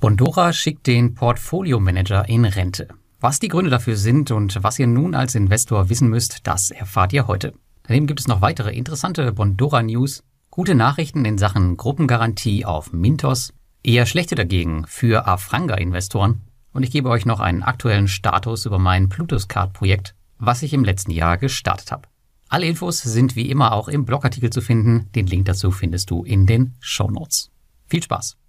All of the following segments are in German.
Bondora schickt den Portfolio-Manager in Rente. Was die Gründe dafür sind und was ihr nun als Investor wissen müsst, das erfahrt ihr heute. Daneben gibt es noch weitere interessante Bondora-News, gute Nachrichten in Sachen Gruppengarantie auf Mintos, eher schlechte dagegen für Afranga-Investoren und ich gebe euch noch einen aktuellen Status über mein Plutus-Card-Projekt, was ich im letzten Jahr gestartet habe. Alle Infos sind wie immer auch im Blogartikel zu finden. Den Link dazu findest du in den Show Notes. Viel Spaß!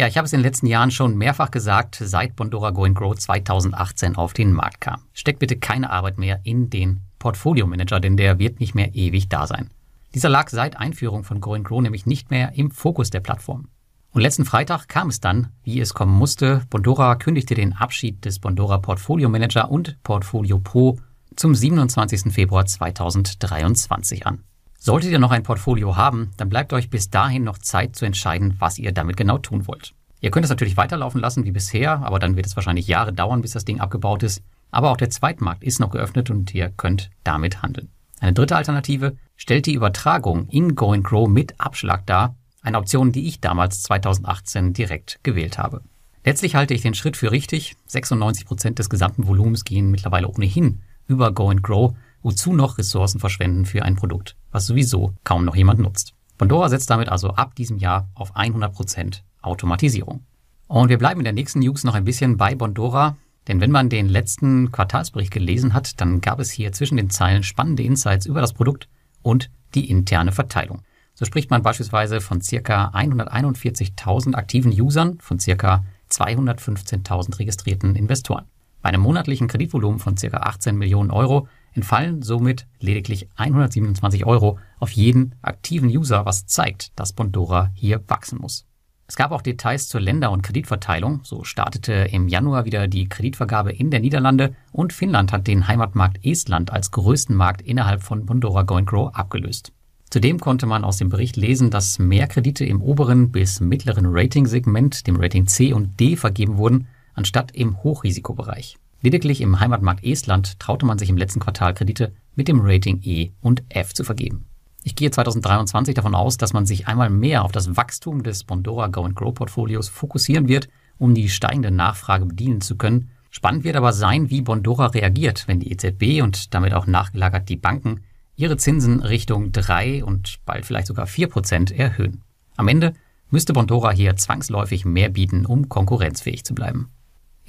Ja, ich habe es in den letzten Jahren schon mehrfach gesagt, seit Bondora Go Grow 2018 auf den Markt kam. Steckt bitte keine Arbeit mehr in den Portfolio Manager, denn der wird nicht mehr ewig da sein. Dieser lag seit Einführung von Go Grow nämlich nicht mehr im Fokus der Plattform. Und letzten Freitag kam es dann, wie es kommen musste. Bondora kündigte den Abschied des Bondora Portfolio Manager und Portfolio Pro zum 27. Februar 2023 an. Solltet ihr noch ein Portfolio haben, dann bleibt euch bis dahin noch Zeit zu entscheiden, was ihr damit genau tun wollt. Ihr könnt es natürlich weiterlaufen lassen wie bisher, aber dann wird es wahrscheinlich Jahre dauern, bis das Ding abgebaut ist. Aber auch der Zweitmarkt ist noch geöffnet und ihr könnt damit handeln. Eine dritte Alternative stellt die Übertragung in Go Grow mit Abschlag dar, eine Option, die ich damals 2018 direkt gewählt habe. Letztlich halte ich den Schritt für richtig. 96 Prozent des gesamten Volumens gehen mittlerweile ohnehin über Go Grow wozu noch Ressourcen verschwenden für ein Produkt, was sowieso kaum noch jemand nutzt. Pandora setzt damit also ab diesem Jahr auf 100% Automatisierung. Und wir bleiben in der nächsten News noch ein bisschen bei Bondora, denn wenn man den letzten Quartalsbericht gelesen hat, dann gab es hier zwischen den Zeilen spannende Insights über das Produkt und die interne Verteilung. So spricht man beispielsweise von circa 141.000 aktiven Usern, von circa 215.000 registrierten Investoren. Bei einem monatlichen Kreditvolumen von circa 18 Millionen Euro entfallen somit lediglich 127 Euro auf jeden aktiven User, was zeigt, dass Bondora hier wachsen muss. Es gab auch Details zur Länder- und Kreditverteilung. So startete im Januar wieder die Kreditvergabe in der Niederlande und Finnland hat den Heimatmarkt Estland als größten Markt innerhalb von Bondora Go Grow abgelöst. Zudem konnte man aus dem Bericht lesen, dass mehr Kredite im oberen bis mittleren Rating-Segment, dem Rating C und D, vergeben wurden, anstatt im Hochrisikobereich. Lediglich im Heimatmarkt Estland traute man sich im letzten Quartal Kredite mit dem Rating E und F zu vergeben. Ich gehe 2023 davon aus, dass man sich einmal mehr auf das Wachstum des Bondora Go and Grow Portfolios fokussieren wird, um die steigende Nachfrage bedienen zu können. Spannend wird aber sein, wie Bondora reagiert, wenn die EZB und damit auch nachgelagert die Banken ihre Zinsen Richtung 3 und bald vielleicht sogar 4 Prozent erhöhen. Am Ende müsste Bondora hier zwangsläufig mehr bieten, um konkurrenzfähig zu bleiben.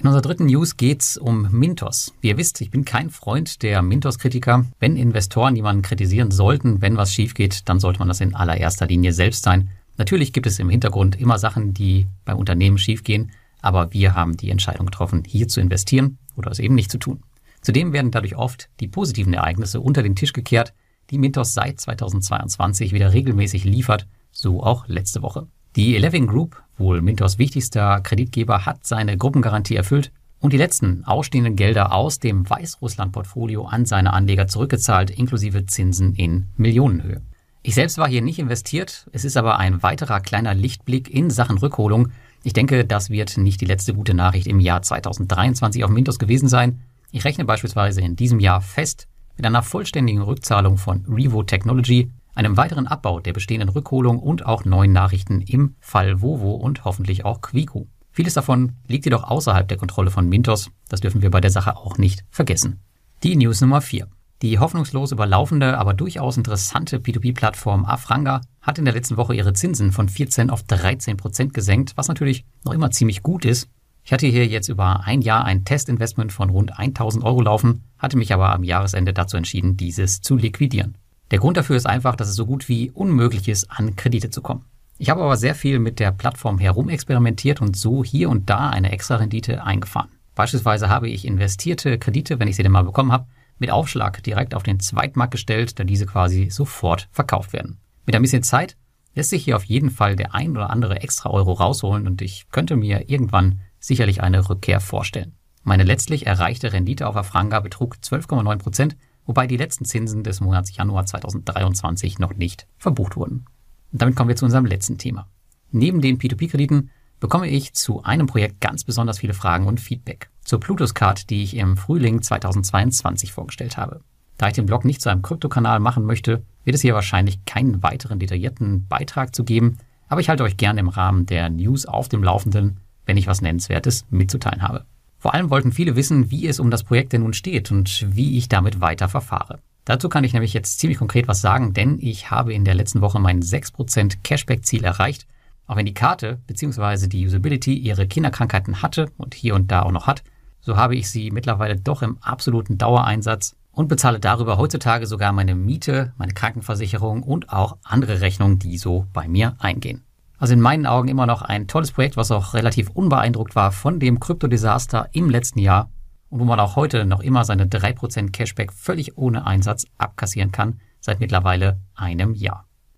In unserer dritten News geht's um Mintos. Wie ihr wisst, ich bin kein Freund der Mintos-Kritiker. Wenn Investoren jemanden kritisieren sollten, wenn was schief geht, dann sollte man das in allererster Linie selbst sein. Natürlich gibt es im Hintergrund immer Sachen, die beim Unternehmen schiefgehen, aber wir haben die Entscheidung getroffen, hier zu investieren oder es eben nicht zu tun. Zudem werden dadurch oft die positiven Ereignisse unter den Tisch gekehrt, die Mintos seit 2022 wieder regelmäßig liefert, so auch letzte Woche. Die Eleven Group, wohl Mintos wichtigster Kreditgeber, hat seine Gruppengarantie erfüllt und die letzten ausstehenden Gelder aus dem Weißrussland-Portfolio an seine Anleger zurückgezahlt, inklusive Zinsen in Millionenhöhe. Ich selbst war hier nicht investiert, es ist aber ein weiterer kleiner Lichtblick in Sachen Rückholung. Ich denke, das wird nicht die letzte gute Nachricht im Jahr 2023 auf Mintos gewesen sein. Ich rechne beispielsweise in diesem Jahr fest mit einer vollständigen Rückzahlung von Revo Technology, einem weiteren Abbau der bestehenden Rückholung und auch neuen Nachrichten im Fall Vovo und hoffentlich auch Quico. Vieles davon liegt jedoch außerhalb der Kontrolle von Mintos, das dürfen wir bei der Sache auch nicht vergessen. Die News Nummer 4. Die hoffnungslos überlaufende, aber durchaus interessante P2P-Plattform Afranga hat in der letzten Woche ihre Zinsen von 14 auf 13 Prozent gesenkt, was natürlich noch immer ziemlich gut ist. Ich hatte hier jetzt über ein Jahr ein Testinvestment von rund 1000 Euro laufen, hatte mich aber am Jahresende dazu entschieden, dieses zu liquidieren. Der Grund dafür ist einfach, dass es so gut wie unmöglich ist, an Kredite zu kommen. Ich habe aber sehr viel mit der Plattform herumexperimentiert und so hier und da eine extra Rendite eingefahren. Beispielsweise habe ich investierte Kredite, wenn ich sie denn mal bekommen habe, mit Aufschlag direkt auf den Zweitmarkt gestellt, da diese quasi sofort verkauft werden. Mit ein bisschen Zeit lässt sich hier auf jeden Fall der ein oder andere extra Euro rausholen und ich könnte mir irgendwann sicherlich eine Rückkehr vorstellen. Meine letztlich erreichte Rendite auf Afranga betrug 12,9 Prozent wobei die letzten Zinsen des Monats Januar 2023 noch nicht verbucht wurden. Und damit kommen wir zu unserem letzten Thema. Neben den P2P-Krediten bekomme ich zu einem Projekt ganz besonders viele Fragen und Feedback. Zur Plutus Card, die ich im Frühling 2022 vorgestellt habe. Da ich den Blog nicht zu einem Kryptokanal machen möchte, wird es hier wahrscheinlich keinen weiteren detaillierten Beitrag zu geben, aber ich halte euch gerne im Rahmen der News auf dem Laufenden, wenn ich was Nennenswertes mitzuteilen habe. Vor allem wollten viele wissen, wie es um das Projekt denn nun steht und wie ich damit weiter verfahre. Dazu kann ich nämlich jetzt ziemlich konkret was sagen, denn ich habe in der letzten Woche mein 6% Cashback-Ziel erreicht. Auch wenn die Karte bzw. die Usability ihre Kinderkrankheiten hatte und hier und da auch noch hat, so habe ich sie mittlerweile doch im absoluten Dauereinsatz und bezahle darüber heutzutage sogar meine Miete, meine Krankenversicherung und auch andere Rechnungen, die so bei mir eingehen. Also in meinen Augen immer noch ein tolles Projekt, was auch relativ unbeeindruckt war von dem Kryptodesaster im letzten Jahr und wo man auch heute noch immer seine 3% Cashback völlig ohne Einsatz abkassieren kann, seit mittlerweile einem Jahr.